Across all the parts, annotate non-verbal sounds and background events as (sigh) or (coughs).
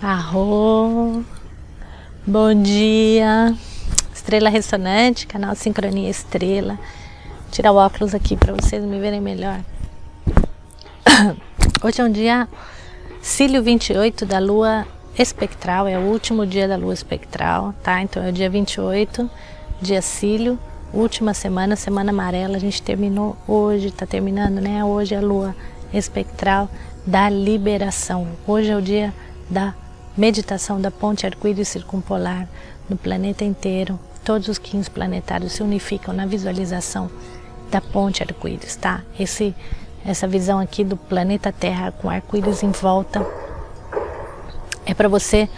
Arro. Bom dia. Estrela Ressonante, canal Sincronia Estrela. Vou tirar o óculos aqui para vocês me verem melhor. (coughs) Hoje é um dia Cílio 28 da Lua Espectral, é o último dia da Lua Espectral, tá? Então é o dia 28, dia Cílio, última semana, semana amarela. A gente terminou hoje, tá terminando, né? Hoje é a Lua Espectral da Liberação. Hoje é o dia da meditação da ponte arco-íris circumpolar no planeta inteiro. Todos os 15 planetários se unificam na visualização da ponte arco-íris, tá? Esse, essa visão aqui do planeta Terra com arco-íris em volta é para você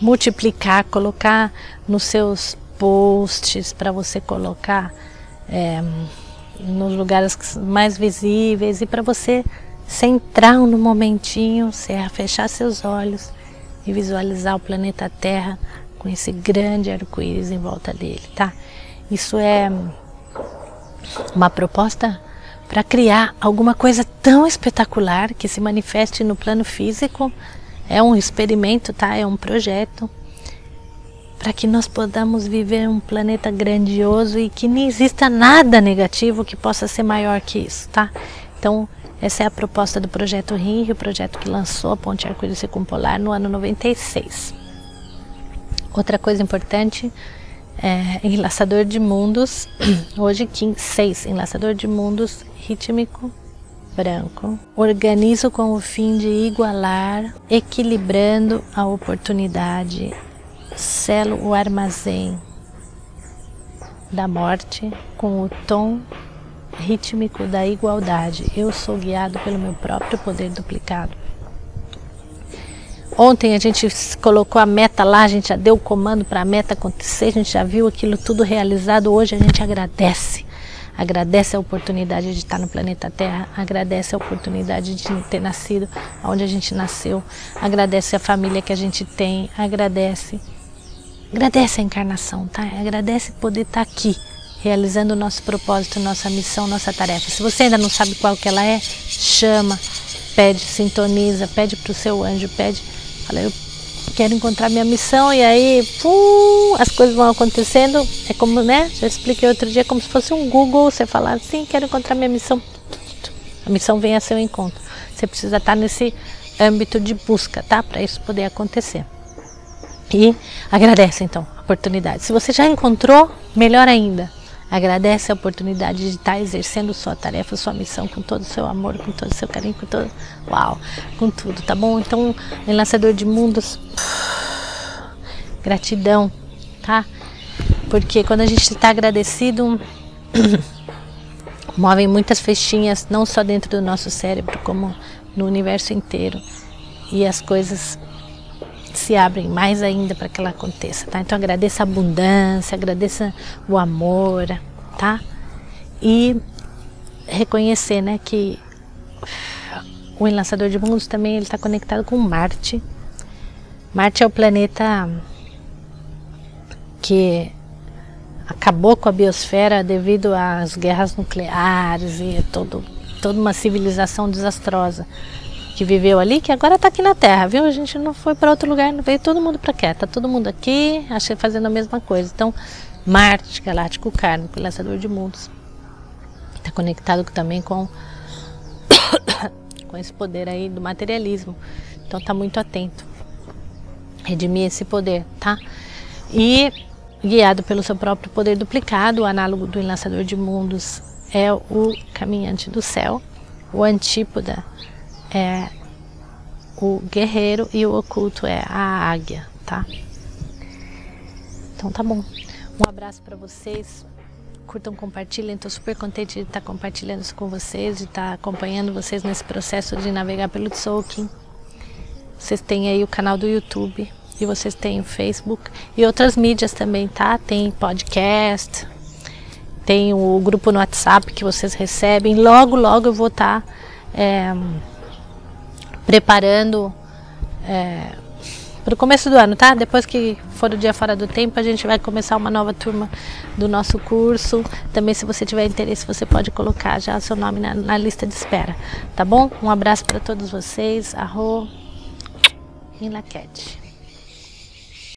multiplicar, colocar nos seus posts, para você colocar é, nos lugares mais visíveis e para você centrar no momentinho, fechar seus olhos e visualizar o planeta Terra com esse grande arco-íris em volta dele, tá? Isso é uma proposta para criar alguma coisa tão espetacular que se manifeste no plano físico. É um experimento, tá? É um projeto para que nós podamos viver um planeta grandioso e que não exista nada negativo que possa ser maior que isso, tá? Então, essa é a proposta do projeto RINRI, o projeto que lançou a Ponte Arco-Íris Circumpolar no ano 96. Outra coisa importante é enlaçador de mundos, (clears throat) hoje 6, enlaçador de mundos rítmico branco. Organizo com o fim de igualar, equilibrando a oportunidade, selo o armazém da morte com o tom rítmico da igualdade. Eu sou guiado pelo meu próprio poder duplicado. Ontem a gente colocou a meta lá, a gente já deu o comando para a meta acontecer, a gente já viu aquilo tudo realizado. Hoje a gente agradece. Agradece a oportunidade de estar no planeta Terra, agradece a oportunidade de ter nascido onde a gente nasceu, agradece a família que a gente tem, agradece. Agradece a encarnação, tá? Agradece poder estar aqui realizando o nosso propósito, nossa missão, nossa tarefa. Se você ainda não sabe qual que ela é, chama, pede, sintoniza, pede para o seu anjo, pede, fala, eu quero encontrar minha missão e aí pum, as coisas vão acontecendo. É como, né? Já expliquei outro dia, como se fosse um Google, você falar assim, quero encontrar minha missão. A missão vem a seu encontro. Você precisa estar nesse âmbito de busca, tá? Para isso poder acontecer. E agradece então a oportunidade. Se você já encontrou, melhor ainda Agradece a oportunidade de estar exercendo sua tarefa, sua missão com todo o seu amor, com todo o seu carinho, com todo. Uau! Com tudo, tá bom? Então, enlaçador de mundos, gratidão, tá? Porque quando a gente está agradecido, (coughs) movem muitas festinhas, não só dentro do nosso cérebro, como no universo inteiro. E as coisas se abrem mais ainda para que ela aconteça, tá? Então agradeça a abundância, agradeça o amor, tá? E reconhecer, né, que o enlaçador de mundos também ele está conectado com Marte. Marte é o planeta que acabou com a biosfera devido às guerras nucleares e todo, toda uma civilização desastrosa que viveu ali, que agora está aqui na Terra, viu? A gente não foi para outro lugar, não veio todo mundo para cá, tá todo mundo aqui, achei fazendo a mesma coisa. Então, Marte, galáctico kármico, lançador de mundos, está conectado também com (coughs) com esse poder aí do materialismo. Então, tá muito atento. Redimir esse poder, tá? E guiado pelo seu próprio poder duplicado, o análogo do enlaçador de mundos é o caminhante do céu, o antípoda é o guerreiro e o oculto é a águia, tá? Então tá bom. Um abraço para vocês. Curtam, compartilhem. Estou super contente de estar compartilhando isso com vocês, de estar acompanhando vocês nesse processo de navegar pelo Tzolk'in. Vocês têm aí o canal do YouTube e vocês têm o Facebook e outras mídias também, tá? Tem podcast, tem o grupo no WhatsApp que vocês recebem. Logo, logo eu vou estar é, preparando é, para o começo do ano, tá? Depois que for o dia fora do tempo, a gente vai começar uma nova turma do nosso curso. Também, se você tiver interesse, você pode colocar já seu nome na, na lista de espera, tá bom? Um abraço para todos vocês. Arro em Laquete.